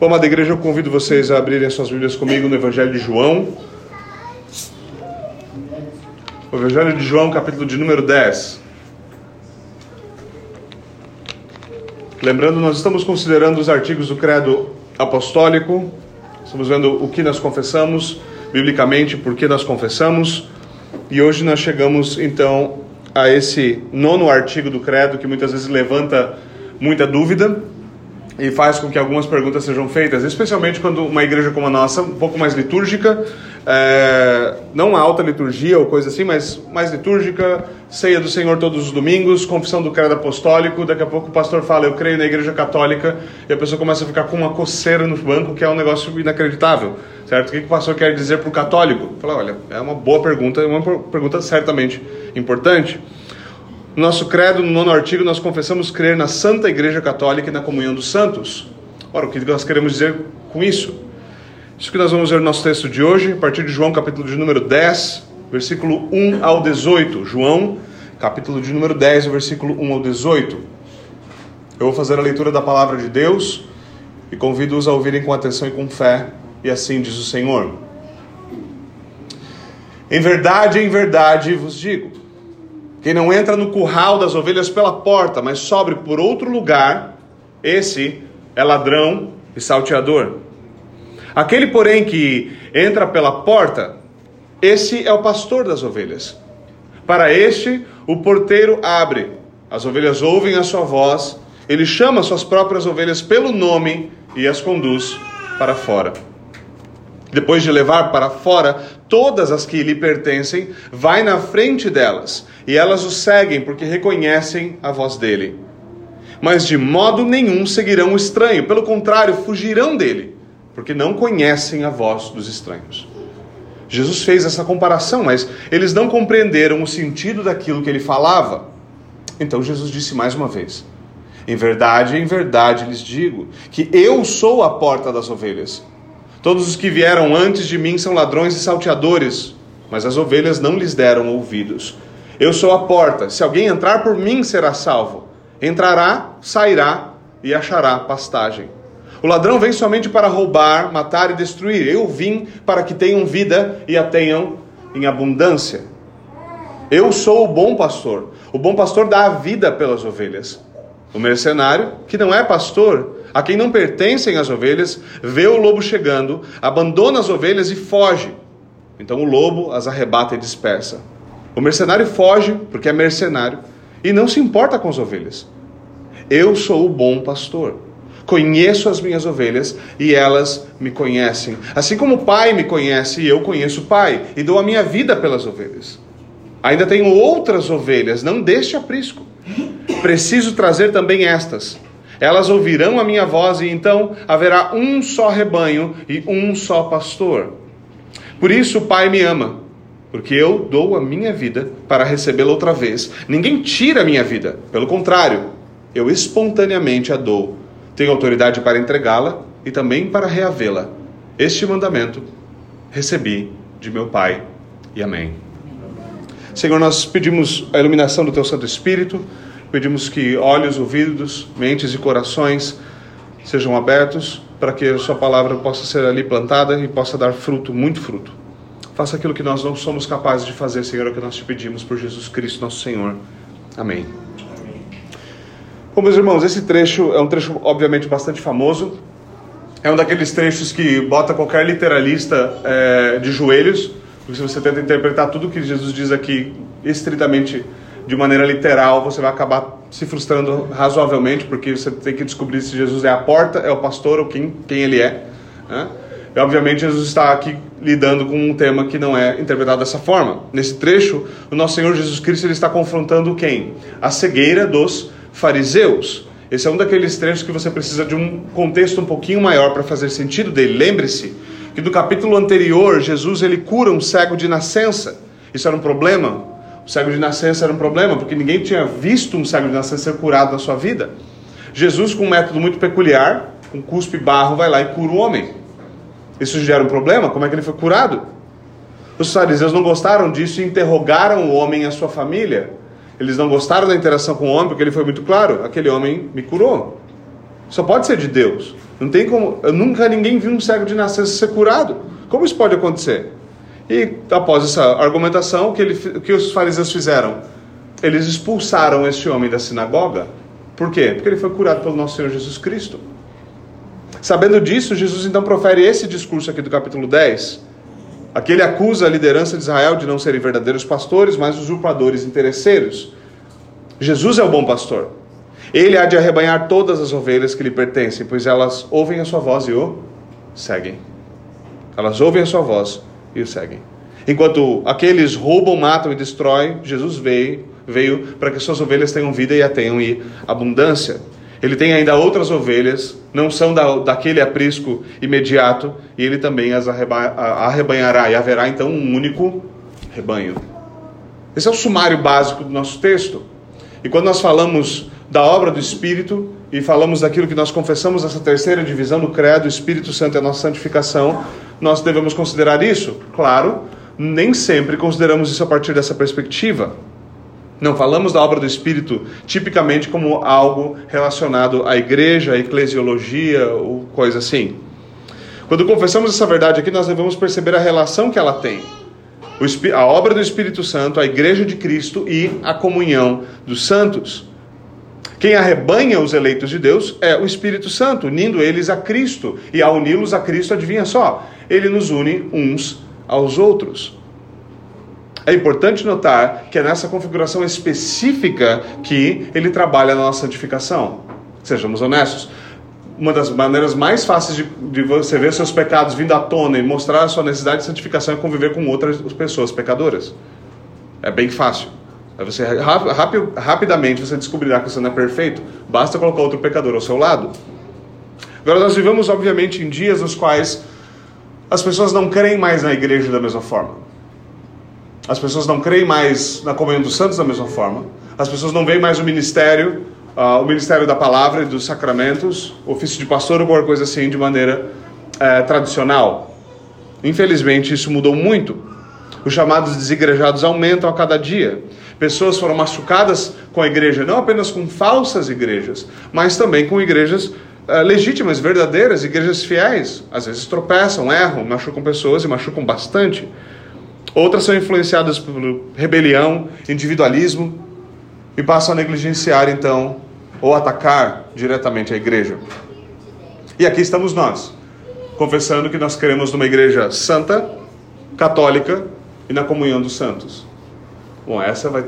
Bom, amada igreja, eu convido vocês a abrirem suas Bíblias comigo no Evangelho de João. O Evangelho de João, capítulo de número 10. Lembrando, nós estamos considerando os artigos do Credo Apostólico, estamos vendo o que nós confessamos, biblicamente, por que nós confessamos, e hoje nós chegamos então a esse nono artigo do Credo que muitas vezes levanta muita dúvida e faz com que algumas perguntas sejam feitas, especialmente quando uma igreja como a nossa, um pouco mais litúrgica, é, não alta liturgia ou coisa assim, mas mais litúrgica, ceia do Senhor todos os domingos, confissão do credo apostólico, daqui a pouco o pastor fala, eu creio na igreja católica, e a pessoa começa a ficar com uma coceira no banco, que é um negócio inacreditável, certo? O que o pastor quer dizer para o católico? Fala, olha, é uma boa pergunta, é uma pergunta certamente importante. No nosso credo, no nono artigo, nós confessamos crer na Santa Igreja Católica e na comunhão dos santos. Ora, o que nós queremos dizer com isso? Isso que nós vamos ver no nosso texto de hoje, a partir de João, capítulo de número 10, versículo 1 ao 18. João, capítulo de número 10, versículo 1 ao 18. Eu vou fazer a leitura da palavra de Deus e convido-os a ouvirem com atenção e com fé, e assim diz o Senhor. Em verdade, em verdade vos digo quem não entra no curral das ovelhas pela porta, mas sobre por outro lugar, esse é ladrão e salteador. Aquele, porém, que entra pela porta, esse é o pastor das ovelhas. Para este, o porteiro abre, as ovelhas ouvem a sua voz, ele chama suas próprias ovelhas pelo nome e as conduz para fora. Depois de levar para fora todas as que lhe pertencem, vai na frente delas, e elas o seguem porque reconhecem a voz dele. Mas de modo nenhum seguirão o estranho, pelo contrário, fugirão dele, porque não conhecem a voz dos estranhos. Jesus fez essa comparação, mas eles não compreenderam o sentido daquilo que ele falava. Então Jesus disse mais uma vez: Em verdade, em verdade lhes digo que eu sou a porta das ovelhas. Todos os que vieram antes de mim são ladrões e salteadores, mas as ovelhas não lhes deram ouvidos. Eu sou a porta, se alguém entrar por mim será salvo. Entrará, sairá e achará pastagem. O ladrão vem somente para roubar, matar e destruir. Eu vim para que tenham vida e a tenham em abundância. Eu sou o bom pastor. O bom pastor dá a vida pelas ovelhas. O mercenário, que não é pastor, a quem não pertencem as ovelhas, vê o lobo chegando, abandona as ovelhas e foge. Então o lobo as arrebata e dispersa. O mercenário foge, porque é mercenário, e não se importa com as ovelhas. Eu sou o bom pastor. Conheço as minhas ovelhas e elas me conhecem. Assim como o Pai me conhece e eu conheço o Pai, e dou a minha vida pelas ovelhas. Ainda tenho outras ovelhas, não deste aprisco. Preciso trazer também estas elas ouvirão a minha voz e então haverá um só rebanho e um só pastor. Por isso o Pai me ama, porque eu dou a minha vida para recebê-la outra vez. Ninguém tira a minha vida, pelo contrário, eu espontaneamente a dou. Tenho autoridade para entregá-la e também para reavê-la. Este mandamento recebi de meu Pai. E amém. Senhor, nós pedimos a iluminação do teu Santo Espírito Pedimos que olhos, ouvidos, mentes e corações sejam abertos para que a Sua palavra possa ser ali plantada e possa dar fruto, muito fruto. Faça aquilo que nós não somos capazes de fazer, Senhor, é o que nós te pedimos por Jesus Cristo, nosso Senhor. Amém. Bom, meus irmãos, esse trecho é um trecho, obviamente, bastante famoso. É um daqueles trechos que bota qualquer literalista é, de joelhos, porque se você tenta interpretar tudo que Jesus diz aqui estritamente de maneira literal, você vai acabar se frustrando razoavelmente, porque você tem que descobrir se Jesus é a porta, é o pastor ou quem, quem ele é. Né? E obviamente Jesus está aqui lidando com um tema que não é interpretado dessa forma. Nesse trecho, o nosso Senhor Jesus Cristo ele está confrontando quem? A cegueira dos fariseus. Esse é um daqueles trechos que você precisa de um contexto um pouquinho maior para fazer sentido dele. Lembre-se que no capítulo anterior, Jesus ele cura um cego de nascença. Isso era um problema o cego de nascença era um problema, porque ninguém tinha visto um cego de nascença ser curado na sua vida. Jesus, com um método muito peculiar, com cuspe e barro, vai lá e cura o homem. Isso gera um problema? Como é que ele foi curado? Os fariseus não gostaram disso e interrogaram o homem e a sua família. Eles não gostaram da interação com o homem porque ele foi muito claro: aquele homem me curou. Só pode ser de Deus. Não tem como. Nunca ninguém viu um cego de nascença ser curado. Como isso pode acontecer? E após essa argumentação, o que, ele, o que os fariseus fizeram? Eles expulsaram este homem da sinagoga. Por quê? Porque ele foi curado pelo nosso Senhor Jesus Cristo. Sabendo disso, Jesus então profere esse discurso aqui do capítulo 10. Aqui ele acusa a liderança de Israel de não serem verdadeiros pastores, mas usurpadores interesseiros. Jesus é o bom pastor. Ele há de arrebanhar todas as ovelhas que lhe pertencem, pois elas ouvem a sua voz e o seguem. Elas ouvem a sua voz e o seguem. Enquanto aqueles roubam, matam e destroem, Jesus veio, veio para que suas ovelhas tenham vida e a tenham abundância. Ele tem ainda outras ovelhas, não são da, daquele aprisco imediato, e ele também as arrebanhará, e haverá então um único rebanho. Esse é o sumário básico do nosso texto. E quando nós falamos da obra do Espírito e falamos daquilo que nós confessamos essa terceira divisão do credo, o Espírito Santo é a nossa santificação, nós devemos considerar isso? Claro, nem sempre consideramos isso a partir dessa perspectiva. Não falamos da obra do Espírito tipicamente como algo relacionado à igreja, à eclesiologia ou coisa assim. Quando confessamos essa verdade aqui, nós devemos perceber a relação que ela tem. A obra do Espírito Santo, a igreja de Cristo e a comunhão dos santos. Quem arrebanha os eleitos de Deus é o Espírito Santo, unindo eles a Cristo. E ao uni-los a Cristo, adivinha só, ele nos une uns aos outros. É importante notar que é nessa configuração específica que ele trabalha na nossa santificação. Sejamos honestos. Uma das maneiras mais fáceis de, de você ver seus pecados vindo à tona e mostrar a sua necessidade de santificação é conviver com outras pessoas pecadoras. É bem fácil. Aí você rápido, rapidamente você descobrirá que você não é perfeito. Basta colocar outro pecador ao seu lado. Agora nós vivemos obviamente em dias nos quais as pessoas não creem mais na igreja da mesma forma. As pessoas não creem mais na comunhão dos santos da mesma forma. As pessoas não veem mais o ministério, uh, o ministério da palavra e dos sacramentos, ofício de pastor ou qualquer coisa assim de maneira uh, tradicional. Infelizmente isso mudou muito. Os chamados desigrejados aumentam a cada dia. Pessoas foram machucadas com a igreja, não apenas com falsas igrejas, mas também com igrejas uh, legítimas, verdadeiras, igrejas fiéis. Às vezes tropeçam, erram, machucam pessoas e machucam bastante. Outras são influenciadas por rebelião, individualismo e passam a negligenciar então ou atacar diretamente a igreja. E aqui estamos nós, confessando que nós queremos numa igreja santa, católica e na comunhão dos santos. Bom, essa vai,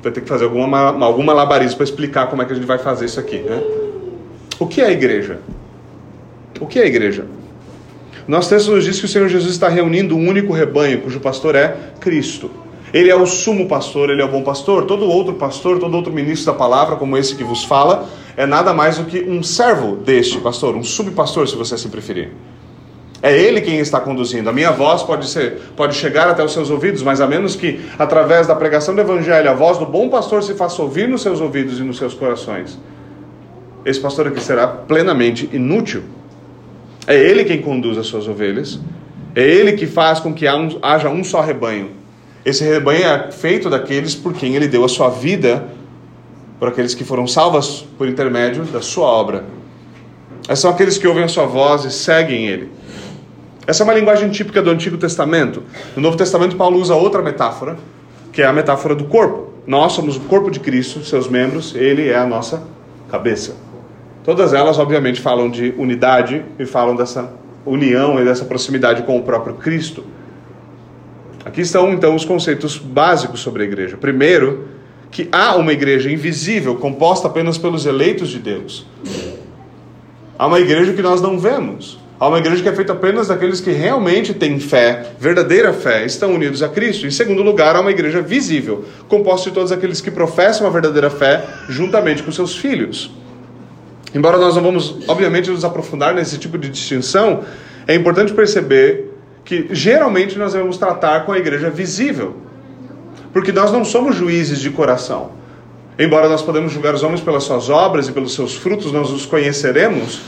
vai ter que fazer alguma, alguma labarismo para explicar como é que a gente vai fazer isso aqui. Né? O que é a igreja? O que é a igreja? Nosso texto nos diz que o Senhor Jesus está reunindo um único rebanho, cujo pastor é Cristo. Ele é o sumo pastor, ele é o bom pastor. Todo outro pastor, todo outro ministro da palavra, como esse que vos fala, é nada mais do que um servo deste pastor, um subpastor, se você assim preferir. É ele quem está conduzindo. A minha voz pode ser, pode chegar até os seus ouvidos, mas a menos que através da pregação do evangelho a voz do bom pastor se faça ouvir nos seus ouvidos e nos seus corações, esse pastor aqui será plenamente inútil. É ele quem conduz as suas ovelhas. É ele que faz com que haja um só rebanho. Esse rebanho é feito daqueles por quem ele deu a sua vida, por aqueles que foram salvos por intermédio da sua obra. São aqueles que ouvem a sua voz e seguem ele. Essa é uma linguagem típica do Antigo Testamento. No Novo Testamento, Paulo usa outra metáfora, que é a metáfora do corpo. Nós somos o corpo de Cristo, seus membros, ele é a nossa cabeça. Todas elas, obviamente, falam de unidade e falam dessa união e dessa proximidade com o próprio Cristo. Aqui estão, então, os conceitos básicos sobre a igreja. Primeiro, que há uma igreja invisível, composta apenas pelos eleitos de Deus. Há uma igreja que nós não vemos. Há uma igreja que é feita apenas daqueles que realmente têm fé, verdadeira fé, estão unidos a Cristo. Em segundo lugar, há uma igreja visível, composta de todos aqueles que professam a verdadeira fé juntamente com seus filhos. Embora nós não vamos, obviamente, nos aprofundar nesse tipo de distinção, é importante perceber que geralmente nós devemos tratar com a igreja visível. Porque nós não somos juízes de coração. Embora nós podemos julgar os homens pelas suas obras e pelos seus frutos, nós os conheceremos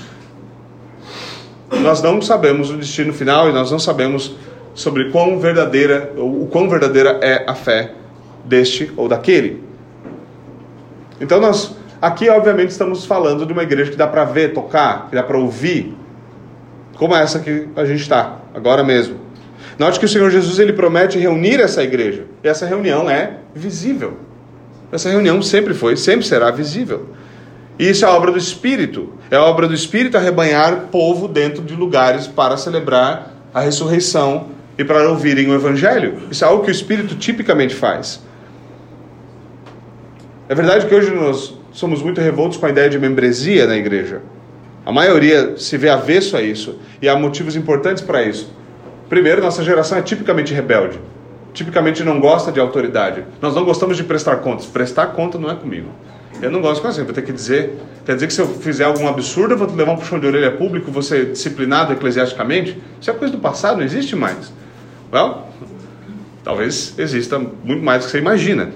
nós não sabemos o destino final e nós não sabemos sobre quão verdadeira, o quão verdadeira é a fé deste ou daquele. Então nós aqui obviamente estamos falando de uma igreja que dá para ver, tocar, que dá para ouvir, como essa que a gente está, agora mesmo. Note que o Senhor Jesus ele promete reunir essa igreja, e essa reunião é visível. Essa reunião sempre foi, sempre será visível. Isso é obra do Espírito. É obra do Espírito arrebanhar povo dentro de lugares para celebrar a ressurreição e para ouvirem o Evangelho. Isso é algo que o Espírito tipicamente faz. É verdade que hoje nós somos muito revoltos com a ideia de membresia na igreja. A maioria se vê avesso a isso e há motivos importantes para isso. Primeiro, nossa geração é tipicamente rebelde. Tipicamente não gosta de autoridade. Nós não gostamos de prestar contas. Prestar conta não é comigo. Eu não gosto de assim, vou ter que dizer. Quer dizer que se eu fizer algum absurdo, eu vou levar um puxão de orelha público, ser disciplinado eclesiasticamente? Isso é coisa do passado, não existe mais. Well, talvez exista muito mais do que você imagina.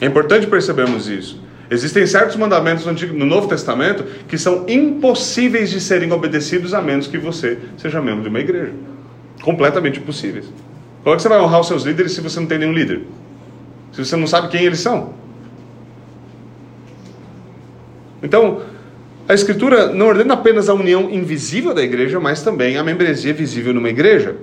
É importante percebermos isso. Existem certos mandamentos no, no Novo Testamento que são impossíveis de serem obedecidos a menos que você seja membro de uma igreja. Completamente impossíveis. Como é que você vai honrar os seus líderes se você não tem nenhum líder? Se você não sabe quem eles são? Então, a Escritura não ordena apenas a união invisível da igreja, mas também a membresia visível numa igreja.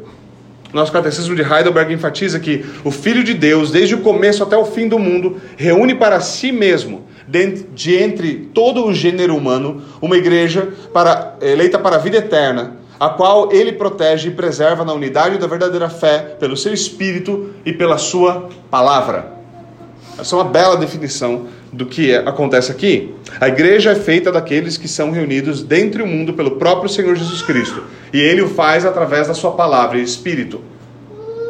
Nosso catecismo de Heidelberg enfatiza que o Filho de Deus, desde o começo até o fim do mundo, reúne para si mesmo, de entre todo o gênero humano, uma igreja para, eleita para a vida eterna, a qual ele protege e preserva na unidade da verdadeira fé, pelo seu Espírito e pela sua palavra. Essa é uma bela definição do que é, acontece aqui. A igreja é feita daqueles que são reunidos dentre o mundo pelo próprio Senhor Jesus Cristo. E ele o faz através da sua palavra e espírito.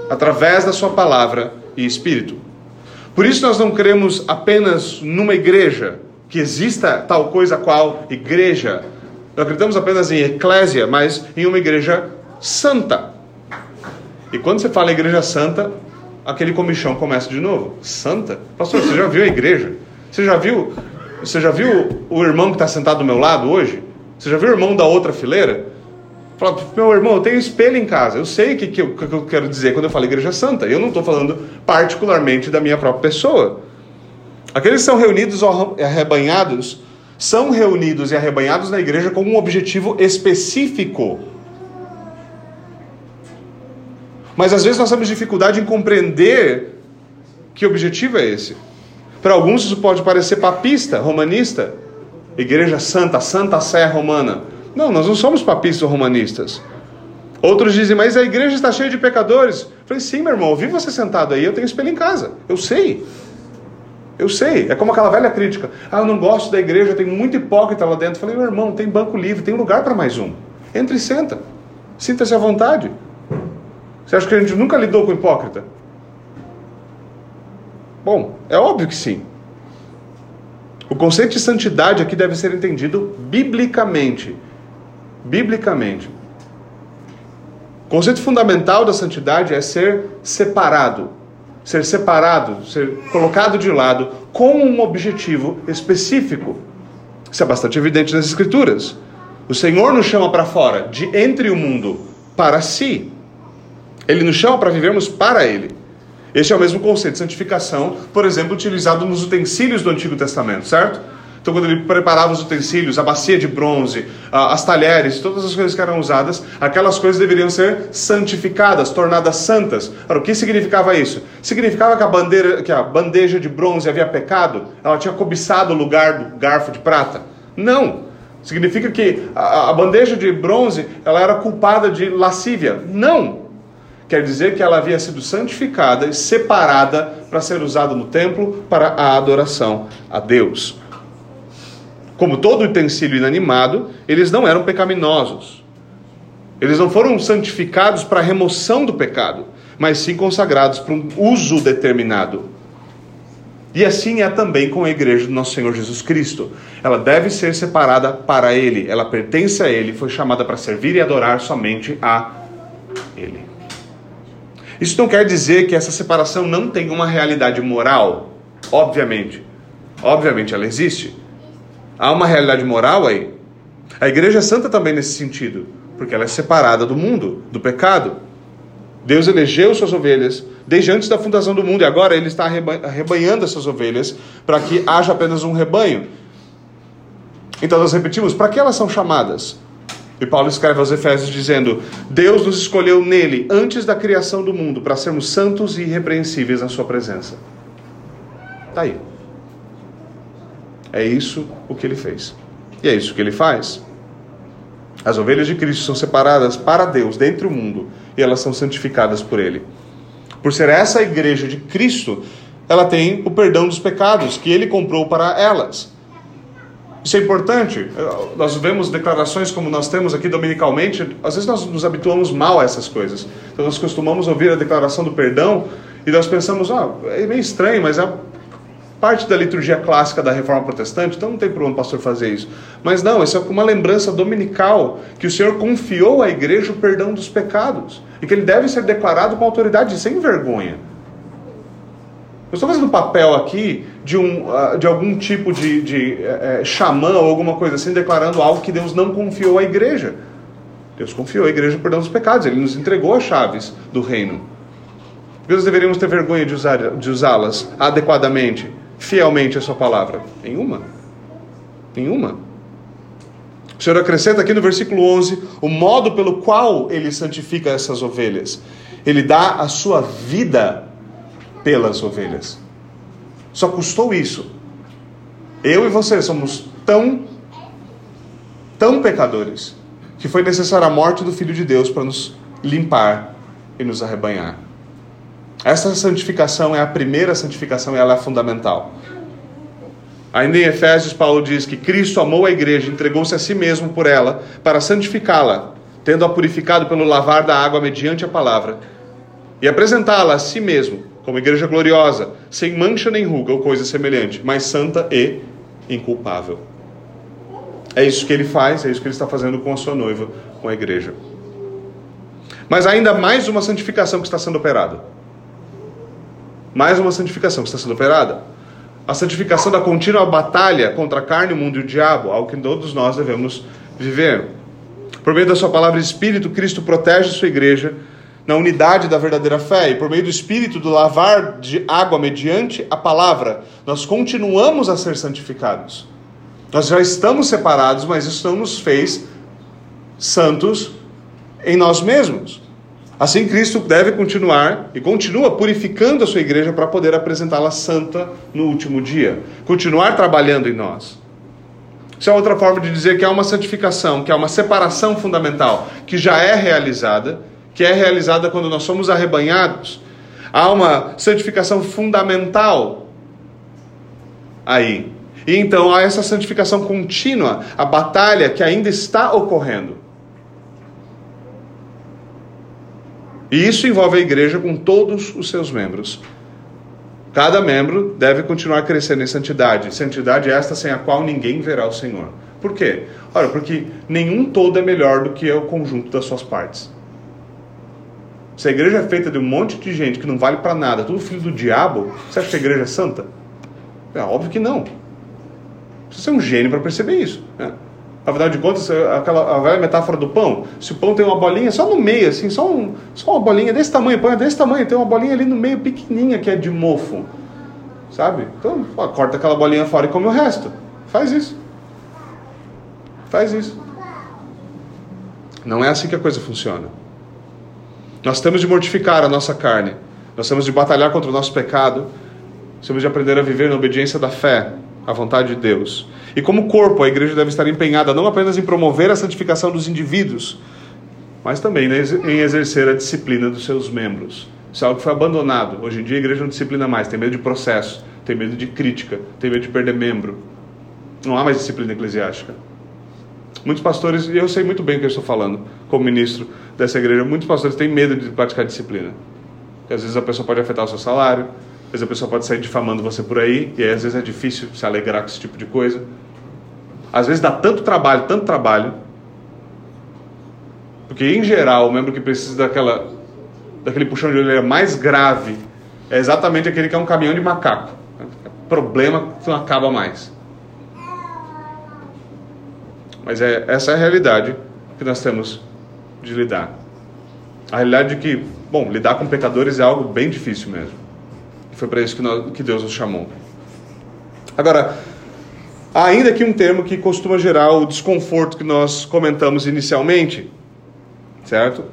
Através da sua palavra e espírito. Por isso nós não cremos apenas numa igreja, que exista tal coisa qual igreja. Não acreditamos apenas em eclésia, mas em uma igreja santa. E quando você fala igreja santa, aquele comichão começa de novo. Santa? Pastor, você já viu a igreja? Você já viu? Você já viu o irmão que está sentado do meu lado hoje? Você já viu o irmão da outra fileira? Fala, meu irmão, eu tenho espelho em casa. Eu sei o que, que, eu, que eu quero dizer quando eu falo igreja santa. Eu não estou falando particularmente da minha própria pessoa. Aqueles que são reunidos ou arrebanhados são reunidos e arrebanhados na igreja com um objetivo específico. Mas às vezes nós temos dificuldade em compreender que objetivo é esse. Para alguns isso pode parecer papista, romanista, igreja santa, santa sé romana. Não, nós não somos papistas ou romanistas. Outros dizem, mas a igreja está cheia de pecadores. Eu falei, sim, meu irmão, eu vi você sentado aí, eu tenho espelho em casa. Eu sei. Eu sei. É como aquela velha crítica. Ah, eu não gosto da igreja, tem muito hipócrita lá dentro. Eu falei, meu irmão, tem banco livre, tem lugar para mais um. Entre e senta. Sinta-se à vontade. Você acha que a gente nunca lidou com hipócrita? Bom, é óbvio que sim. O conceito de santidade aqui deve ser entendido biblicamente. Biblicamente. O conceito fundamental da santidade é ser separado. Ser separado, ser colocado de lado com um objetivo específico. Isso é bastante evidente nas Escrituras. O Senhor nos chama para fora, de entre o mundo, para si. Ele nos chama para vivermos para Ele. Este é o mesmo conceito de santificação, por exemplo, utilizado nos utensílios do Antigo Testamento, certo? Então, quando ele preparava os utensílios, a bacia de bronze, as talheres, todas as coisas que eram usadas, aquelas coisas deveriam ser santificadas, tornadas santas. Ora, o que significava isso? Significava que a, bandeira, que a bandeja de bronze havia pecado? Ela tinha cobiçado o lugar do garfo de prata? Não. Significa que a, a bandeja de bronze ela era culpada de lascívia? Não quer dizer que ela havia sido santificada e separada para ser usada no templo para a adoração a Deus. Como todo utensílio inanimado, eles não eram pecaminosos. Eles não foram santificados para a remoção do pecado, mas sim consagrados para um uso determinado. E assim é também com a igreja do nosso Senhor Jesus Cristo. Ela deve ser separada para Ele, ela pertence a Ele, foi chamada para servir e adorar somente a. Isso não quer dizer que essa separação não tem uma realidade moral, obviamente. Obviamente ela existe. Há uma realidade moral aí. A igreja é santa também nesse sentido, porque ela é separada do mundo, do pecado. Deus elegeu suas ovelhas desde antes da fundação do mundo e agora ele está arrebanhando essas ovelhas para que haja apenas um rebanho. Então nós repetimos, para que elas são chamadas? E Paulo escreve aos Efésios dizendo: Deus nos escolheu nele antes da criação do mundo para sermos santos e irrepreensíveis na sua presença. Está aí. É isso o que ele fez. E é isso que ele faz. As ovelhas de Cristo são separadas para Deus, dentro do mundo, e elas são santificadas por Ele. Por ser essa igreja de Cristo, ela tem o perdão dos pecados que Ele comprou para elas. Isso é importante. Nós vemos declarações como nós temos aqui dominicalmente, às vezes nós nos habituamos mal a essas coisas. Então nós costumamos ouvir a declaração do perdão e nós pensamos, ah, é meio estranho, mas é parte da liturgia clássica da reforma protestante, então não tem problema o pastor fazer isso. Mas não, isso é uma lembrança dominical que o Senhor confiou à igreja o perdão dos pecados e que ele deve ser declarado com autoridade sem vergonha. Eu estou fazendo papel aqui de, um, ah, de algum tipo de, de é, xamã ou alguma coisa assim, declarando algo que Deus não confiou à igreja. Deus confiou à igreja o perdão dos pecados, ele nos entregou as chaves do reino. Nós deveríamos ter vergonha de, usar, de usá-las adequadamente? fielmente a sua palavra? Nenhuma. Nenhuma. O Senhor acrescenta aqui no versículo 11 o modo pelo qual ele santifica essas ovelhas. Ele dá a sua vida pelas ovelhas. Só custou isso. Eu e você somos tão, tão pecadores que foi necessária a morte do Filho de Deus para nos limpar e nos arrebanhar. Essa santificação é a primeira santificação e ela é fundamental. Ainda em Efésios, Paulo diz que Cristo amou a igreja, entregou-se a si mesmo por ela, para santificá-la, tendo-a purificado pelo lavar da água mediante a palavra, e apresentá-la a si mesmo, como igreja gloriosa, sem mancha nem ruga ou coisa semelhante, mas santa e inculpável. É isso que ele faz, é isso que ele está fazendo com a sua noiva, com a igreja. Mas ainda mais uma santificação que está sendo operada mais uma santificação que está sendo operada. A santificação da contínua batalha contra a carne, o mundo e o diabo, algo que todos nós devemos viver. Por meio da sua palavra Espírito, Cristo protege sua igreja na unidade da verdadeira fé. E por meio do Espírito, do lavar de água mediante a palavra, nós continuamos a ser santificados. Nós já estamos separados, mas isso não nos fez santos em nós mesmos. Assim, Cristo deve continuar e continua purificando a sua igreja para poder apresentá-la santa no último dia. Continuar trabalhando em nós. Isso é outra forma de dizer que há uma santificação, que há uma separação fundamental, que já é realizada, que é realizada quando nós somos arrebanhados. Há uma santificação fundamental aí. E então há essa santificação contínua, a batalha que ainda está ocorrendo. E isso envolve a igreja com todos os seus membros. Cada membro deve continuar crescendo em santidade. Santidade esta sem a qual ninguém verá o Senhor. Por quê? Ora, porque nenhum todo é melhor do que o conjunto das suas partes. Se a igreja é feita de um monte de gente que não vale para nada, tudo filho do diabo, você acha que a igreja é santa? É óbvio que não. Você é um gênio para perceber isso. Né? Afinal de contas, aquela a velha metáfora do pão, se o pão tem uma bolinha só no meio, assim, só, um, só uma bolinha desse tamanho, pão é desse tamanho, tem uma bolinha ali no meio pequenininha que é de mofo, sabe? Então, corta aquela bolinha fora e come o resto. Faz isso. Faz isso. Não é assim que a coisa funciona. Nós temos de mortificar a nossa carne, nós temos de batalhar contra o nosso pecado, temos de aprender a viver na obediência da fé, à vontade de Deus. E como corpo, a igreja deve estar empenhada não apenas em promover a santificação dos indivíduos, mas também em exercer a disciplina dos seus membros. Isso é algo que foi abandonado. Hoje em dia a igreja não disciplina mais, tem medo de processo, tem medo de crítica, tem medo de perder membro. Não há mais disciplina eclesiástica. Muitos pastores, e eu sei muito bem o que eu estou falando, como ministro dessa igreja, muitos pastores têm medo de praticar disciplina. Porque às vezes a pessoa pode afetar o seu salário, às vezes a pessoa pode sair difamando você por aí, e aí às vezes é difícil se alegrar com esse tipo de coisa. Às vezes dá tanto trabalho, tanto trabalho, porque em geral o membro que precisa daquela, daquele puxão de orelha mais grave é exatamente aquele que é um caminhão de macaco. Problema que não acaba mais. Mas é, essa é a realidade que nós temos de lidar. A realidade de que, bom, lidar com pecadores é algo bem difícil mesmo. Foi para isso que, nós, que Deus nos chamou. Agora, Há ainda aqui um termo que costuma gerar o desconforto que nós comentamos inicialmente, certo?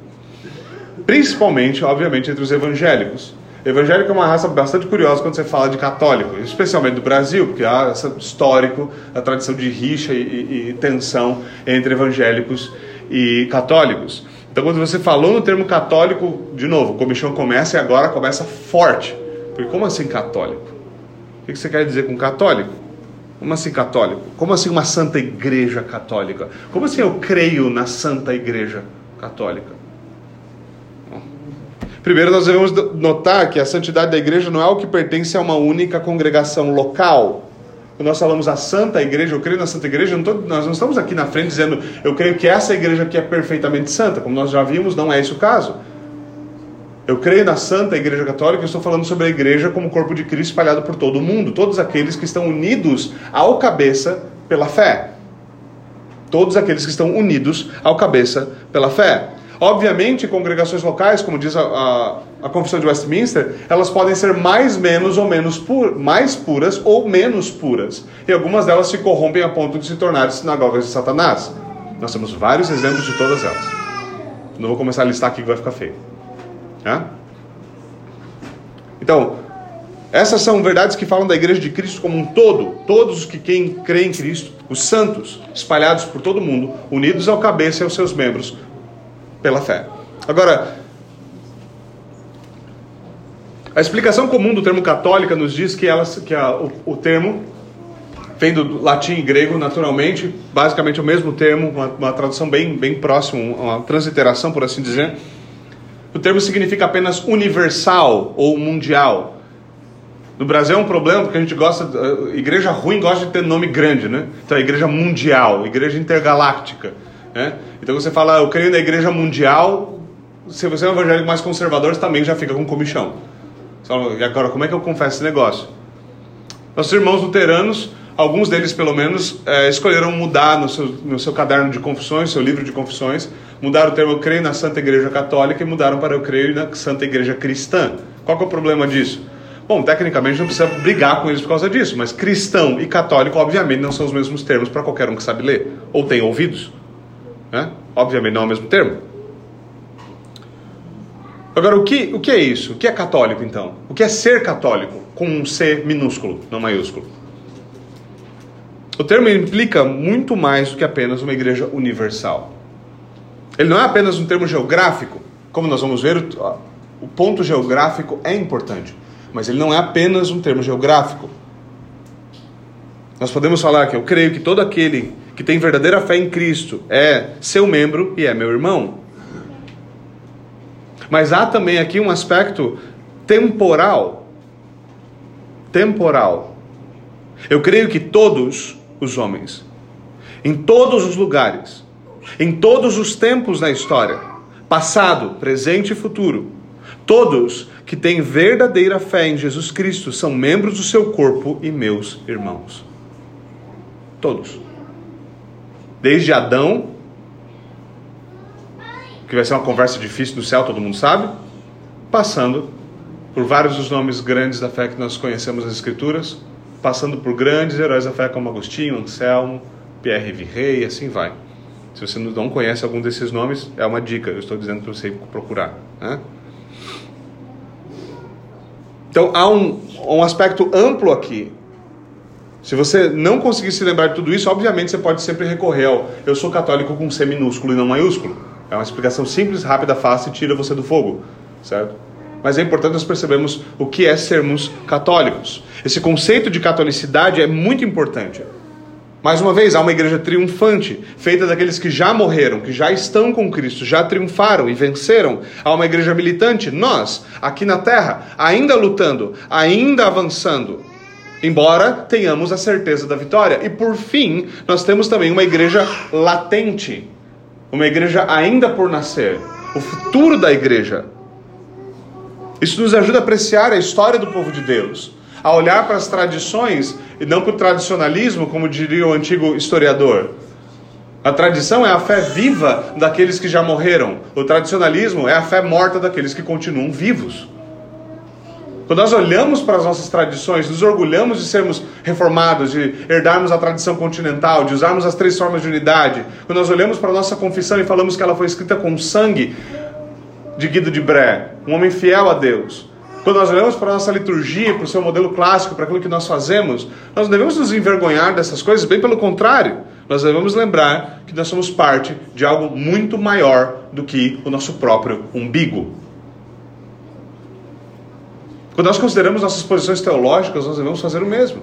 Principalmente, obviamente, entre os evangélicos. Evangélico é uma raça bastante curiosa quando você fala de católico, especialmente do Brasil, porque há esse histórico, a tradição de rixa e, e, e tensão entre evangélicos e católicos. Então, quando você falou no termo católico, de novo, comichão começa e agora começa forte. Porque como assim católico? O que você quer dizer com católico? Como assim católico? Como assim uma santa igreja católica? Como assim eu creio na santa igreja católica? Primeiro, nós devemos notar que a santidade da igreja não é algo que pertence a uma única congregação local. Quando nós falamos a santa igreja, eu creio na santa igreja, não tô, nós não estamos aqui na frente dizendo eu creio que essa igreja aqui é perfeitamente santa. Como nós já vimos, não é esse o caso. Eu creio na Santa Igreja Católica, eu estou falando sobre a igreja como corpo de Cristo espalhado por todo o mundo, todos aqueles que estão unidos ao cabeça pela fé. Todos aqueles que estão unidos ao cabeça pela fé. Obviamente, congregações locais, como diz a, a, a, Confissão de Westminster, elas podem ser mais, menos ou menos pur, mais puras ou menos puras. E algumas delas se corrompem a ponto de se tornarem sinagogas de Satanás. Nós temos vários exemplos de todas elas. Não vou começar a listar aqui que vai ficar feio. Então, essas são verdades que falam da igreja de Cristo como um todo. Todos os que quem em Cristo, os santos, espalhados por todo o mundo, unidos ao cabeça e aos seus membros pela fé. Agora, a explicação comum do termo católica nos diz que, ela, que a, o, o termo vem do latim e grego naturalmente, basicamente o mesmo termo, uma, uma tradução bem, bem próxima, uma transliteração, por assim dizer. O termo significa apenas universal ou mundial. No Brasil é um problema porque a gente gosta, a igreja ruim gosta de ter nome grande, né? Então a igreja mundial, igreja intergaláctica. Né? Então você fala, eu creio na igreja mundial, se você é um evangélico mais conservador, você também já fica com comichão. Você fala, e agora como é que eu confesso esse negócio? Nossos irmãos luteranos alguns deles pelo menos é, escolheram mudar no seu, no seu caderno de confissões, seu livro de confissões, mudaram o termo eu creio na Santa Igreja Católica e mudaram para eu creio na Santa Igreja Cristã. Qual é o problema disso? Bom, tecnicamente não precisa brigar com eles por causa disso, mas cristão e católico, obviamente, não são os mesmos termos para qualquer um que sabe ler, ou tem ouvidos. Né? Obviamente não é o mesmo termo. Agora, o que, o que é isso? O que é católico, então? O que é ser católico? Com um C minúsculo, não maiúsculo. O termo implica muito mais do que apenas uma igreja universal. Ele não é apenas um termo geográfico, como nós vamos ver, o ponto geográfico é importante, mas ele não é apenas um termo geográfico. Nós podemos falar que eu creio que todo aquele que tem verdadeira fé em Cristo é seu membro e é meu irmão. Mas há também aqui um aspecto temporal. Temporal. Eu creio que todos os homens. Em todos os lugares, em todos os tempos na história, passado, presente e futuro, todos que têm verdadeira fé em Jesus Cristo são membros do seu corpo e meus irmãos. Todos. Desde Adão, que vai ser uma conversa difícil no céu, todo mundo sabe, passando por vários dos nomes grandes da fé que nós conhecemos nas Escrituras, passando por grandes heróis da fé como Agostinho, Anselmo, Pierre Virrey e assim vai. Se você não conhece algum desses nomes, é uma dica, eu estou dizendo para você procurar. Né? Então há um, um aspecto amplo aqui. Se você não conseguir se lembrar de tudo isso, obviamente você pode sempre recorrer ao eu sou católico com C minúsculo e não maiúsculo. É uma explicação simples, rápida, fácil e tira você do fogo, certo? Mas é importante nós percebermos o que é sermos católicos. Esse conceito de catolicidade é muito importante. Mais uma vez, há uma igreja triunfante, feita daqueles que já morreram, que já estão com Cristo, já triunfaram e venceram. Há uma igreja militante, nós, aqui na terra, ainda lutando, ainda avançando, embora tenhamos a certeza da vitória. E por fim, nós temos também uma igreja latente, uma igreja ainda por nascer, o futuro da igreja isso nos ajuda a apreciar a história do povo de Deus, a olhar para as tradições e não para o tradicionalismo, como diria o antigo historiador. A tradição é a fé viva daqueles que já morreram. O tradicionalismo é a fé morta daqueles que continuam vivos. Quando nós olhamos para as nossas tradições, nos orgulhamos de sermos reformados, de herdarmos a tradição continental, de usarmos as três formas de unidade, quando nós olhamos para a nossa confissão e falamos que ela foi escrita com sangue de Guido de Bré, um homem fiel a Deus, quando nós olhamos para a nossa liturgia, para o seu modelo clássico, para aquilo que nós fazemos, nós não devemos nos envergonhar dessas coisas, bem pelo contrário, nós devemos lembrar que nós somos parte de algo muito maior do que o nosso próprio umbigo. Quando nós consideramos nossas posições teológicas, nós devemos fazer o mesmo.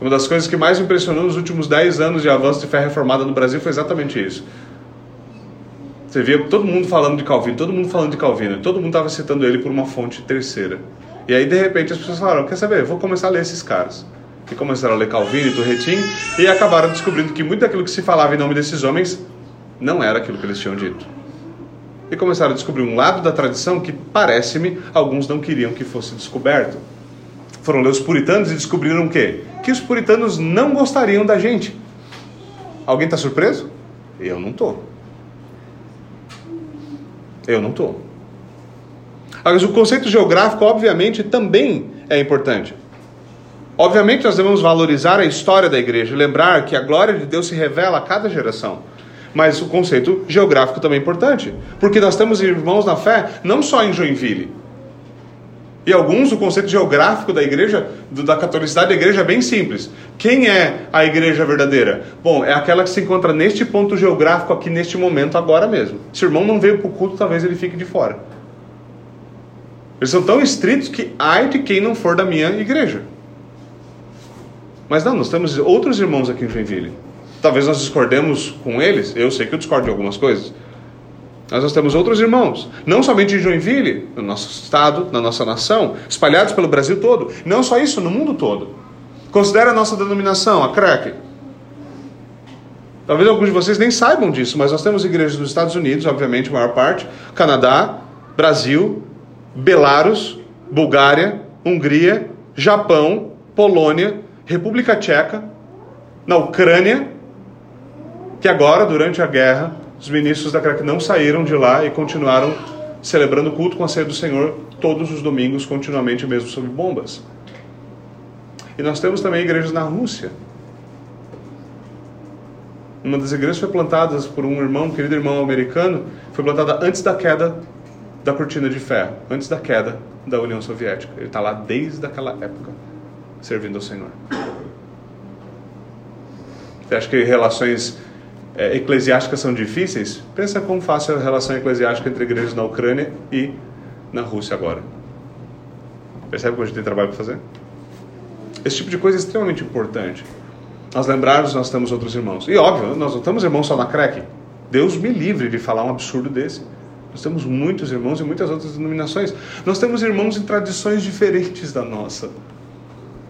Uma das coisas que mais impressionou nos últimos 10 anos de avanço de fé reformada no Brasil foi exatamente isso. Você via todo mundo falando de Calvino, todo mundo falando de Calvino, todo mundo estava citando ele por uma fonte terceira. E aí, de repente, as pessoas falaram: Quer saber? Vou começar a ler esses caras. E começaram a ler Calvino e Turretin e acabaram descobrindo que muito daquilo que se falava em nome desses homens não era aquilo que eles tinham dito e começaram a descobrir um lado da tradição que, parece-me, alguns não queriam que fosse descoberto. Foram ler os puritanos e descobriram o quê? Que os puritanos não gostariam da gente. Alguém está surpreso? Eu não estou. Eu não estou. Mas o conceito geográfico, obviamente, também é importante. Obviamente, nós devemos valorizar a história da igreja lembrar que a glória de Deus se revela a cada geração. Mas o conceito geográfico também é importante, porque nós temos irmãos na fé não só em Joinville. E alguns, o conceito geográfico da igreja, da catolicidade da igreja é bem simples. Quem é a igreja verdadeira? Bom, é aquela que se encontra neste ponto geográfico aqui, neste momento, agora mesmo. Se o irmão não veio para o culto, talvez ele fique de fora. Eles são tão estritos que ai de quem não for da minha igreja. Mas não, nós temos outros irmãos aqui em Joinville Talvez nós discordemos com eles, eu sei que eu discordo de algumas coisas. Mas nós temos outros irmãos, não somente em Joinville, no nosso estado, na nossa nação, espalhados pelo Brasil todo. Não só isso, no mundo todo. Considere a nossa denominação, a CREC. Talvez alguns de vocês nem saibam disso, mas nós temos igrejas nos Estados Unidos, obviamente, a maior parte, Canadá, Brasil, Belarus, Bulgária, Hungria, Japão, Polônia, República Tcheca, na Ucrânia, que agora, durante a guerra, os ministros da CREC não saíram de lá e continuaram celebrando o culto com a ceia do Senhor todos os domingos, continuamente, mesmo sob bombas. E nós temos também igrejas na Rússia. Uma das igrejas foi plantada por um irmão, um querido irmão americano, foi plantada antes da queda da cortina de ferro, antes da queda da União Soviética. Ele está lá desde aquela época, servindo ao Senhor. Você acha que relações é, eclesiásticas são difíceis, pensa como fácil a relação eclesiástica entre igrejas na Ucrânia e na Rússia agora. Percebe que a gente tem trabalho para fazer? Esse tipo de coisa é extremamente importante. Nós lembrarmos nós temos outros irmãos. E óbvio, nós não temos irmãos só na CREC. Deus me livre de falar um absurdo desse. Nós temos muitos irmãos e muitas outras denominações. Nós temos irmãos em tradições diferentes da nossa.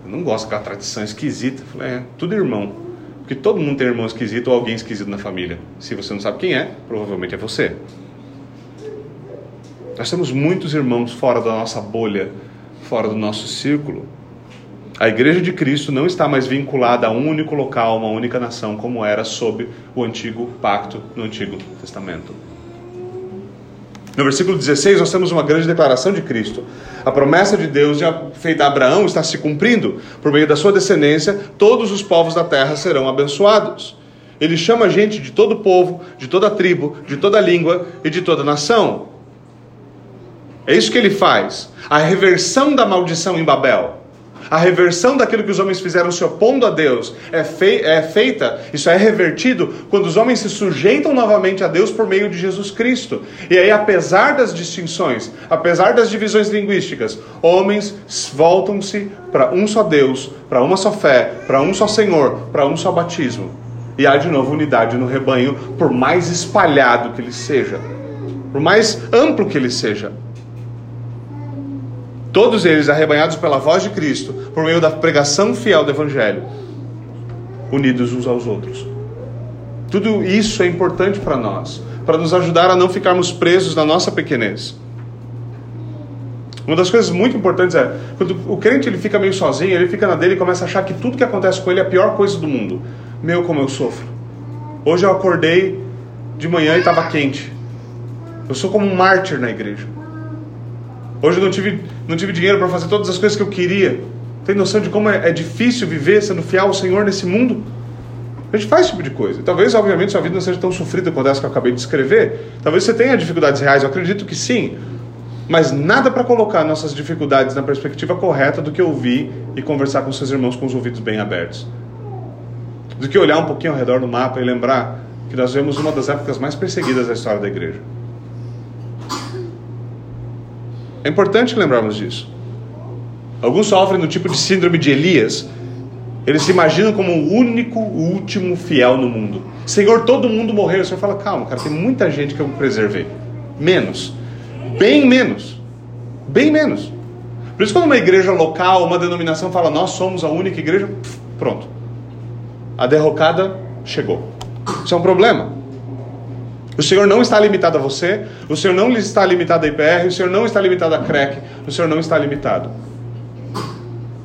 Eu não gosto daquela tradição esquisita. É, tudo irmão. Porque todo mundo tem irmão esquisito ou alguém esquisito na família. Se você não sabe quem é, provavelmente é você. Nós temos muitos irmãos fora da nossa bolha, fora do nosso círculo. A igreja de Cristo não está mais vinculada a um único local, uma única nação, como era sob o antigo pacto no Antigo Testamento. No versículo 16, nós temos uma grande declaração de Cristo. A promessa de Deus feita a Abraão está se cumprindo. Por meio da sua descendência, todos os povos da terra serão abençoados. Ele chama gente de todo povo, de toda tribo, de toda língua e de toda nação. É isso que ele faz. A reversão da maldição em Babel. A reversão daquilo que os homens fizeram se opondo a Deus é, fei é, feita, isso é revertido, quando os homens se sujeitam novamente a Deus por meio de Jesus Cristo. E aí, apesar das distinções, apesar das divisões linguísticas, homens voltam-se para um só Deus, para uma só fé, para um só Senhor, para um só batismo. E há de novo unidade no rebanho, por mais espalhado que ele seja, por mais amplo que ele seja. Todos eles arrebanhados pela voz de Cristo, por meio da pregação fiel do Evangelho, unidos uns aos outros. Tudo isso é importante para nós, para nos ajudar a não ficarmos presos na nossa pequenez. Uma das coisas muito importantes é, quando o crente ele fica meio sozinho, ele fica na dele e começa a achar que tudo que acontece com ele é a pior coisa do mundo. Meu, como eu sofro. Hoje eu acordei de manhã e estava quente. Eu sou como um mártir na igreja. Hoje eu não tive, não tive dinheiro para fazer todas as coisas que eu queria. Tem noção de como é, é difícil viver sendo fiel ao Senhor nesse mundo? A gente faz esse tipo de coisa. Talvez, obviamente, sua vida não seja tão sofrida quanto essa que eu acabei de escrever. Talvez você tenha dificuldades reais, eu acredito que sim. Mas nada para colocar nossas dificuldades na perspectiva correta do que ouvir e conversar com seus irmãos com os ouvidos bem abertos. Do que olhar um pouquinho ao redor do mapa e lembrar que nós vemos uma das épocas mais perseguidas da história da igreja. É importante lembrarmos disso. Alguns sofrem do tipo de síndrome de Elias. Eles se imaginam como o único, o último fiel no mundo. Senhor, todo mundo morreu. O Senhor fala, calma, cara, tem muita gente que eu preservei. Menos. Bem menos. Bem menos. Por isso, quando uma igreja local, uma denominação fala, nós somos a única igreja, pronto. A derrocada chegou. Isso é um problema. O Senhor não está limitado a você, o Senhor não está limitado a IPR, o Senhor não está limitado a CREC, o Senhor não está limitado.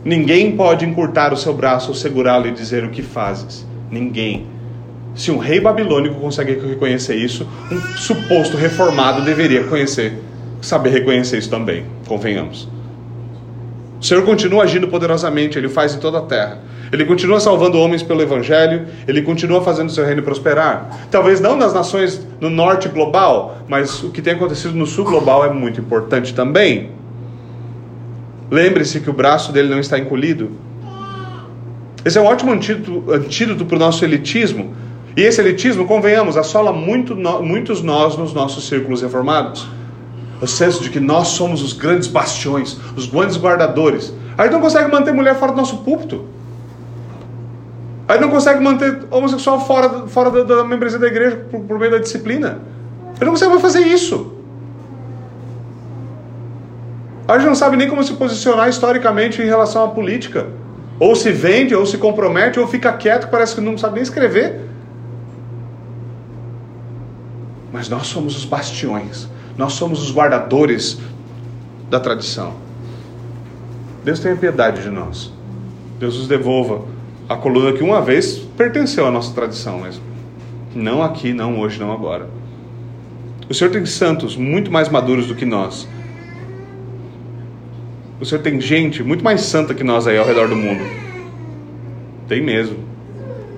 Ninguém pode encurtar o seu braço ou segurá-lo e dizer o que fazes. Ninguém. Se um rei babilônico consegue reconhecer isso, um suposto reformado deveria conhecer saber reconhecer isso também, convenhamos. O Senhor continua agindo poderosamente, Ele faz em toda a terra. Ele continua salvando homens pelo Evangelho, Ele continua fazendo o seu reino prosperar. Talvez não nas nações no norte global, mas o que tem acontecido no sul global é muito importante também. Lembre-se que o braço dele não está encolhido. Esse é um ótimo antídoto, para o nosso elitismo. E esse elitismo, convenhamos, assola muito, muitos nós nos nossos círculos reformados o senso de que nós somos os grandes bastiões, os grandes guardadores. Aí não consegue manter mulher fora do nosso púlpito. Aí não consegue manter homossexual fora, fora da, da membresia da igreja por, por meio da disciplina. Ele não consegue fazer isso. A gente não sabe nem como se posicionar historicamente em relação à política. Ou se vende, ou se compromete, ou fica quieto, parece que não sabe nem escrever. Mas nós somos os bastiões nós somos os guardadores da tradição. Deus tenha piedade de nós. Deus nos devolva a coluna que uma vez pertenceu à nossa tradição, mas não aqui, não hoje, não agora. O Senhor tem santos muito mais maduros do que nós. O Senhor tem gente muito mais santa que nós aí ao redor do mundo. Tem mesmo.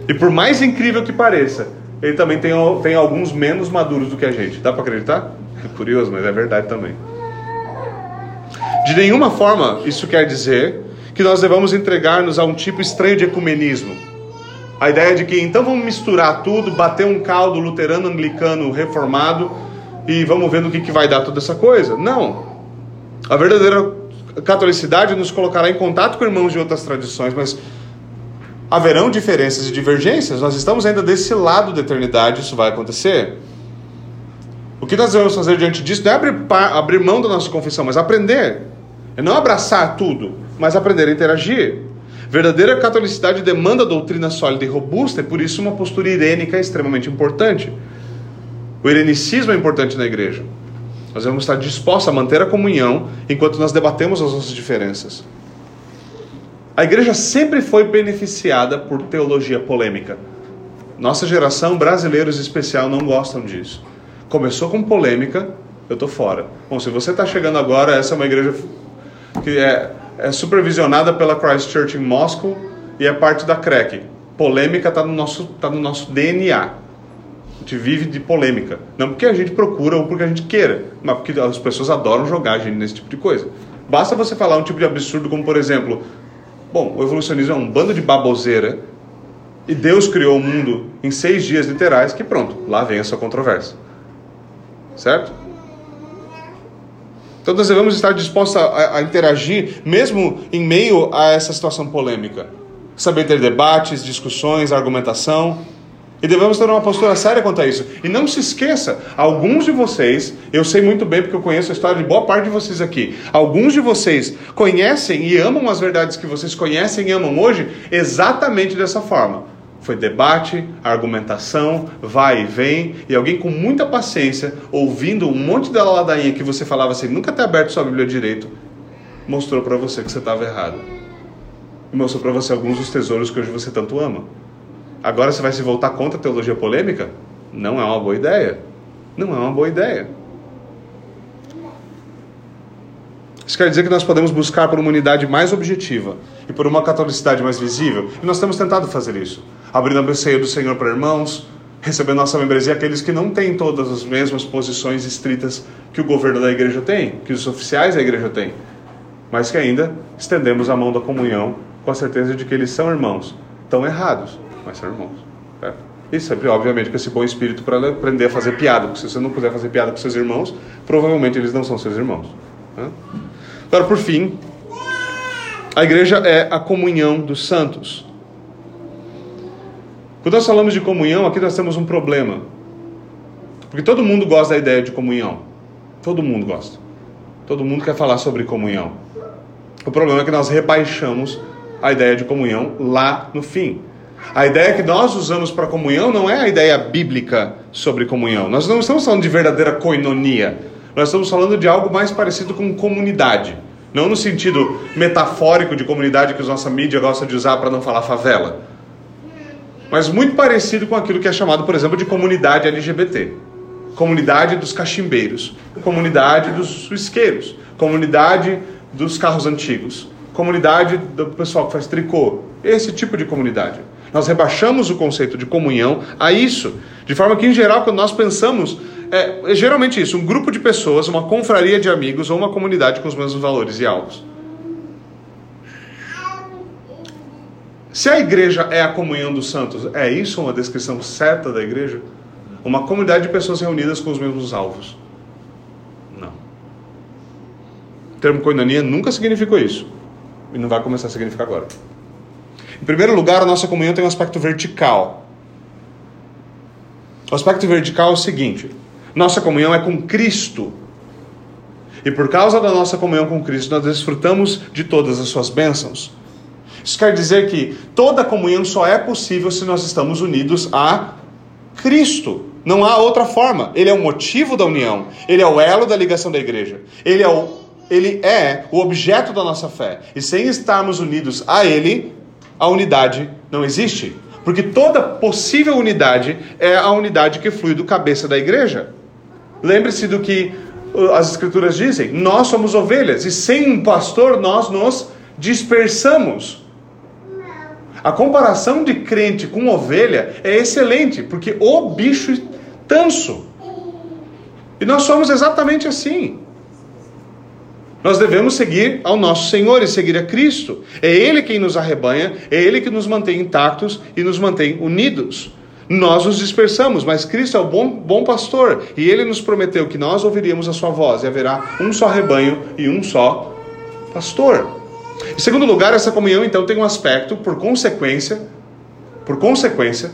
E por mais incrível que pareça, ele também tem, tem alguns menos maduros do que a gente. Dá para acreditar? É curioso, mas é verdade também. De nenhuma forma isso quer dizer que nós devamos entregar-nos a um tipo estranho de ecumenismo. A ideia de que então vamos misturar tudo, bater um caldo luterano, anglicano, reformado e vamos ver no que, que vai dar toda essa coisa. Não. A verdadeira catolicidade nos colocará em contato com irmãos de outras tradições, mas haverão diferenças e divergências. Nós estamos ainda desse lado da eternidade, isso vai acontecer. O que nós devemos fazer diante disso não é abrir, abrir mão da nossa confissão, mas aprender. É não abraçar tudo, mas aprender a interagir. Verdadeira catolicidade demanda doutrina sólida e robusta, e por isso uma postura irênica é extremamente importante. O irenicismo é importante na igreja. Nós devemos estar dispostos a manter a comunhão enquanto nós debatemos as nossas diferenças. A igreja sempre foi beneficiada por teologia polêmica. Nossa geração, brasileiros em especial, não gostam disso começou com polêmica, eu tô fora. Bom, se você está chegando agora, essa é uma igreja que é, é supervisionada pela Christ Church em Moscou e é parte da CREC. Polêmica está no, nosso, tá no nosso DNA. A gente vive de polêmica. Não porque a gente procura ou porque a gente queira, mas porque as pessoas adoram jogar a gente nesse tipo de coisa. Basta você falar um tipo de absurdo como, por exemplo, bom, o evolucionismo é um bando de baboseira e Deus criou o mundo em seis dias literais que pronto, lá vem a sua controvérsia. Certo? Então nós devemos estar dispostos a, a, interagir, mesmo em meio a essa situação polêmica. Saber ter debates, discussões, argumentação. E devemos ter uma postura séria quanto a isso. E não se esqueça, alguns de vocês, eu sei muito bem porque eu conheço a história de boa parte de vocês aqui. Alguns de vocês conhecem e amam as verdades que vocês conhecem e amam hoje exatamente dessa forma. Foi debate, argumentação, vai e vem, e alguém com muita paciência, ouvindo um monte de ladainha que você falava assim, nunca ter aberto sua Bíblia direito, mostrou para você que você estava errado. E mostrou para você alguns dos tesouros que hoje você tanto ama. Agora você vai se voltar contra a teologia polêmica? Não é uma boa ideia. Não é uma boa ideia. Isso quer dizer que nós podemos buscar por uma unidade mais objetiva e por uma catolicidade mais visível. E nós temos tentado fazer isso. Abrindo a ceia do Senhor para irmãos, recebendo nossa membresia aqueles que não têm todas as mesmas posições estritas que o governo da igreja tem, que os oficiais da igreja têm, mas que ainda estendemos a mão da comunhão com a certeza de que eles são irmãos. Estão errados, mas são irmãos. Certo? E sempre, obviamente, com esse bom espírito para aprender a fazer piada, porque se você não puder fazer piada com seus irmãos, provavelmente eles não são seus irmãos. Né? Agora, por fim, a igreja é a comunhão dos santos. Quando nós falamos de comunhão, aqui nós temos um problema. Porque todo mundo gosta da ideia de comunhão. Todo mundo gosta. Todo mundo quer falar sobre comunhão. O problema é que nós rebaixamos a ideia de comunhão lá no fim. A ideia que nós usamos para comunhão não é a ideia bíblica sobre comunhão. Nós não estamos falando de verdadeira koinonia. Nós estamos falando de algo mais parecido com comunidade. Não no sentido metafórico de comunidade que a nossa mídia gosta de usar para não falar favela mas muito parecido com aquilo que é chamado, por exemplo, de comunidade LGBT. Comunidade dos cachimbeiros, comunidade dos suisqueiros, comunidade dos carros antigos, comunidade do pessoal que faz tricô. Esse tipo de comunidade. Nós rebaixamos o conceito de comunhão a isso, de forma que, em geral, quando nós pensamos, é, é geralmente isso: um grupo de pessoas, uma confraria de amigos ou uma comunidade com os mesmos valores e alvos. Se a igreja é a comunhão dos santos, é isso uma descrição certa da igreja? Uma comunidade de pessoas reunidas com os mesmos alvos? Não. O termo koinonia nunca significou isso. E não vai começar a significar agora. Em primeiro lugar, a nossa comunhão tem um aspecto vertical. O aspecto vertical é o seguinte: nossa comunhão é com Cristo. E por causa da nossa comunhão com Cristo, nós desfrutamos de todas as suas bênçãos. Isso quer dizer que toda comunhão só é possível se nós estamos unidos a Cristo. Não há outra forma. Ele é o motivo da união. Ele é o elo da ligação da igreja. Ele é o, ele é o objeto da nossa fé. E sem estarmos unidos a Ele, a unidade não existe. Porque toda possível unidade é a unidade que flui do cabeça da igreja. Lembre-se do que uh, as Escrituras dizem: nós somos ovelhas, e sem um pastor nós nos dispersamos. A comparação de crente com ovelha é excelente, porque o bicho tanso. E nós somos exatamente assim. Nós devemos seguir ao nosso Senhor e seguir a Cristo. É Ele quem nos arrebanha, é Ele que nos mantém intactos e nos mantém unidos. Nós nos dispersamos, mas Cristo é o bom, bom pastor e Ele nos prometeu que nós ouviríamos a Sua voz e haverá um só rebanho e um só pastor. Em segundo lugar, essa comunhão então tem um aspecto, por consequência, por consequência,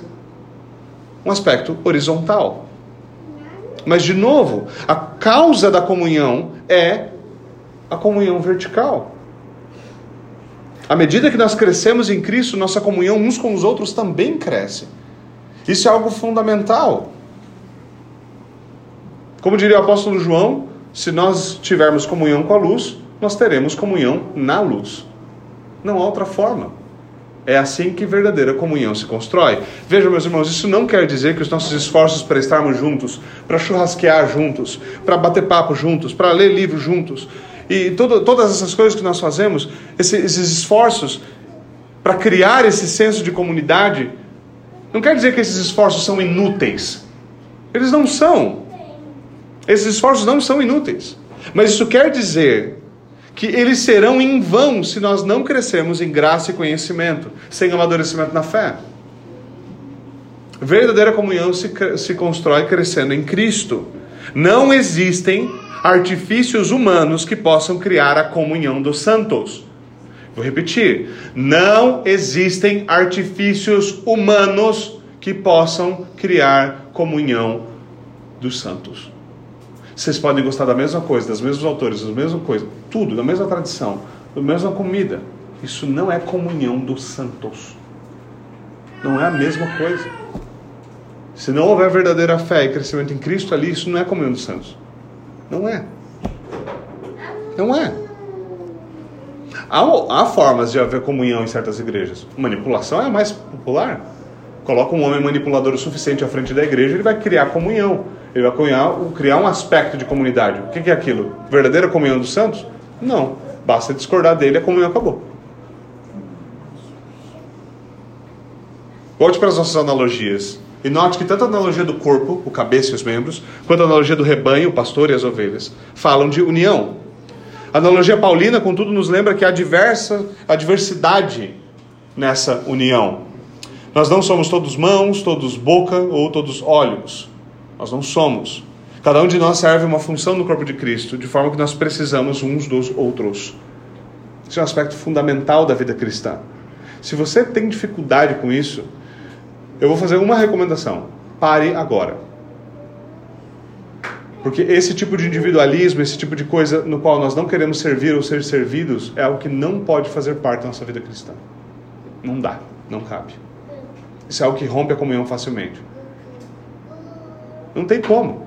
um aspecto horizontal. Mas de novo, a causa da comunhão é a comunhão vertical. À medida que nós crescemos em Cristo, nossa comunhão uns com os outros também cresce. Isso é algo fundamental. Como diria o apóstolo João, se nós tivermos comunhão com a luz, nós teremos comunhão na luz. Não há outra forma. É assim que verdadeira comunhão se constrói. Vejam, meus irmãos, isso não quer dizer que os nossos esforços para estarmos juntos, para churrasquear juntos, para bater papo juntos, para ler livros juntos, e todo, todas essas coisas que nós fazemos, esses esforços para criar esse senso de comunidade, não quer dizer que esses esforços são inúteis. Eles não são. Esses esforços não são inúteis. Mas isso quer dizer que eles serão em vão se nós não crescermos em graça e conhecimento, sem amadurecimento na fé. Verdadeira comunhão se, se constrói crescendo em Cristo. Não existem artifícios humanos que possam criar a comunhão dos santos. Vou repetir: não existem artifícios humanos que possam criar comunhão dos santos. Vocês podem gostar da mesma coisa, das mesmos autores, da mesma coisa, tudo, da mesma tradição, da mesma comida. Isso não é comunhão dos santos. Não é a mesma coisa. Se não houver verdadeira fé e crescimento em Cristo ali, isso não é comunhão dos santos. Não é. Não é. Há, há formas de haver comunhão em certas igrejas. Manipulação é a mais popular. Coloca um homem manipulador o suficiente à frente da igreja, ele vai criar comunhão. Ele vai criar, criar um aspecto de comunidade. O que é aquilo? Verdadeira comunhão dos santos? Não. Basta discordar dele, a comunhão acabou. Volte para as nossas analogias. E note que tanto a analogia do corpo, o cabeça e os membros, quanto a analogia do rebanho, o pastor e as ovelhas, falam de união. A analogia paulina, contudo, nos lembra que há diversa, a diversidade nessa união. Nós não somos todos mãos, todos boca ou todos olhos. Nós não somos. Cada um de nós serve uma função no corpo de Cristo, de forma que nós precisamos uns dos outros. Isso é um aspecto fundamental da vida cristã. Se você tem dificuldade com isso, eu vou fazer uma recomendação: pare agora. Porque esse tipo de individualismo, esse tipo de coisa no qual nós não queremos servir ou ser servidos, é algo que não pode fazer parte da nossa vida cristã. Não dá, não cabe. Isso é algo que rompe a comunhão facilmente. Não tem como.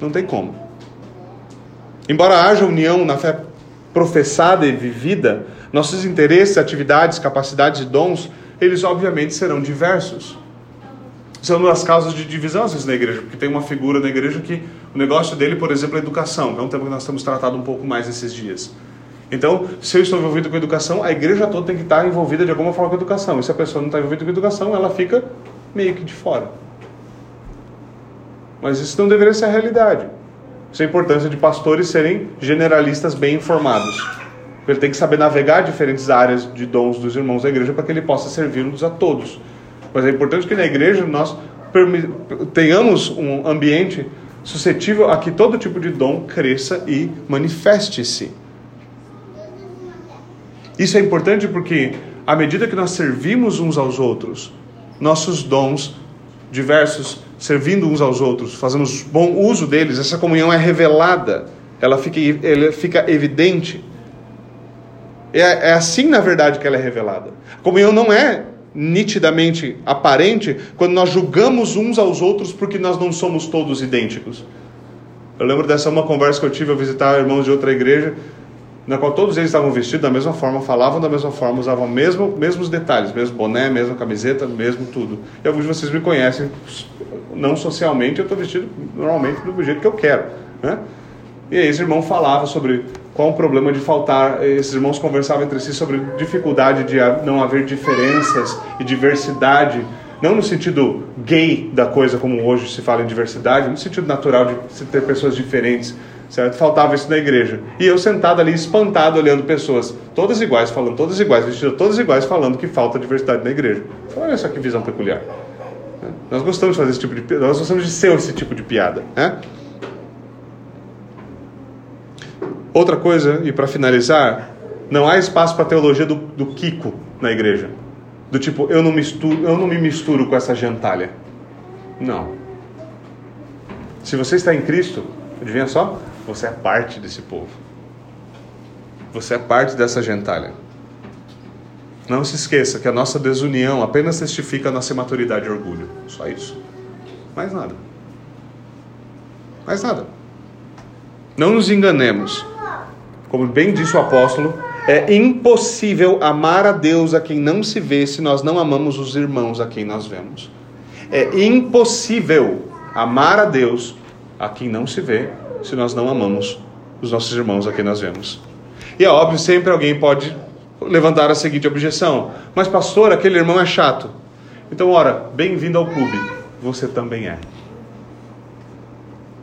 Não tem como. Embora haja união na fé professada e vivida, nossos interesses, atividades, capacidades e dons, eles obviamente serão diversos. São uma das causas de divisão às vezes na igreja, porque tem uma figura na igreja que o negócio dele, por exemplo, é educação, é um tema que nós temos tratado um pouco mais esses dias. Então, se eu estou envolvido com educação, a igreja toda tem que estar envolvida de alguma forma com educação. E se a pessoa não está envolvida com educação, ela fica meio que de fora. Mas isso não deveria ser a realidade. Isso é a importância de pastores serem generalistas bem informados. Ele tem que saber navegar diferentes áreas de dons dos irmãos da igreja para que ele possa servir-nos a todos. Mas é importante que na igreja nós tenhamos um ambiente suscetível a que todo tipo de dom cresça e manifeste-se. Isso é importante porque, à medida que nós servimos uns aos outros, nossos dons diversos, servindo uns aos outros, fazemos bom uso deles, essa comunhão é revelada, ela fica, ela fica evidente. É, é assim, na verdade, que ela é revelada. A comunhão não é nitidamente aparente quando nós julgamos uns aos outros porque nós não somos todos idênticos. Eu lembro dessa uma conversa que eu tive ao visitar irmãos de outra igreja, na qual todos eles estavam vestidos da mesma forma, falavam da mesma forma, usavam mesmo mesmos detalhes, mesmo boné, mesma camiseta, mesmo tudo. E alguns de vocês me conhecem, não socialmente, eu estou vestido normalmente do jeito que eu quero, né? E aí esse irmão falava sobre qual o problema de faltar. Esses irmãos conversavam entre si sobre dificuldade de não haver diferenças e diversidade, não no sentido gay da coisa, como hoje se fala em diversidade, no sentido natural de se ter pessoas diferentes, certo? Faltava isso na igreja. E eu sentado ali, espantado, olhando pessoas todas iguais, falando todas iguais, vestidas todas iguais, falando que falta diversidade na igreja. Olha só que visão peculiar. Nós gostamos de fazer esse tipo de nós gostamos de ser esse tipo de piada, né? Outra coisa, e para finalizar, não há espaço para a teologia do, do Kiko na igreja. Do tipo, eu não, misturo, eu não me misturo com essa gentalha. Não. Se você está em Cristo, adivinha só? Você é parte desse povo. Você é parte dessa gentalha. Não se esqueça que a nossa desunião apenas testifica a nossa imaturidade e orgulho. Só isso. Mais nada. Mais nada. Não nos enganemos como bem disse o apóstolo, é impossível amar a Deus a quem não se vê se nós não amamos os irmãos a quem nós vemos. É impossível amar a Deus a quem não se vê se nós não amamos os nossos irmãos a quem nós vemos. E é óbvio, sempre alguém pode levantar a seguinte objeção: Mas, pastor, aquele irmão é chato. Então, ora, bem-vindo ao clube. Você também é.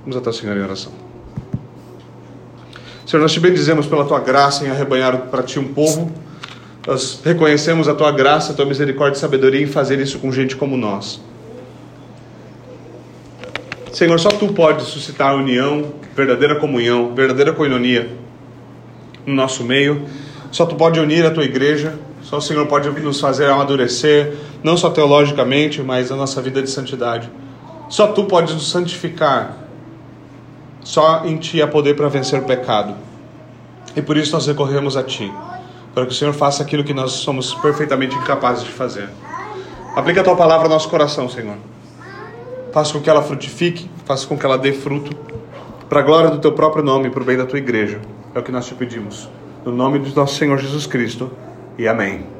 Vamos até o Senhor em oração. Senhor, nós te bendizemos pela tua graça em arrebanhar para ti um povo. Nós reconhecemos a tua graça, a tua misericórdia e sabedoria em fazer isso com gente como nós. Senhor, só tu podes suscitar união, verdadeira comunhão, verdadeira coinonia no nosso meio. Só tu pode unir a tua igreja. Só o Senhor pode nos fazer amadurecer, não só teologicamente, mas a nossa vida de santidade. Só tu podes nos santificar só em Ti há poder para vencer o pecado. E por isso nós recorremos a Ti, para que o Senhor faça aquilo que nós somos perfeitamente incapazes de fazer. Aplique a Tua palavra ao nosso coração, Senhor. Faça com que ela frutifique, faça com que ela dê fruto, para a glória do Teu próprio nome e para o bem da Tua igreja. É o que nós te pedimos. No nome do nosso Senhor Jesus Cristo. E amém.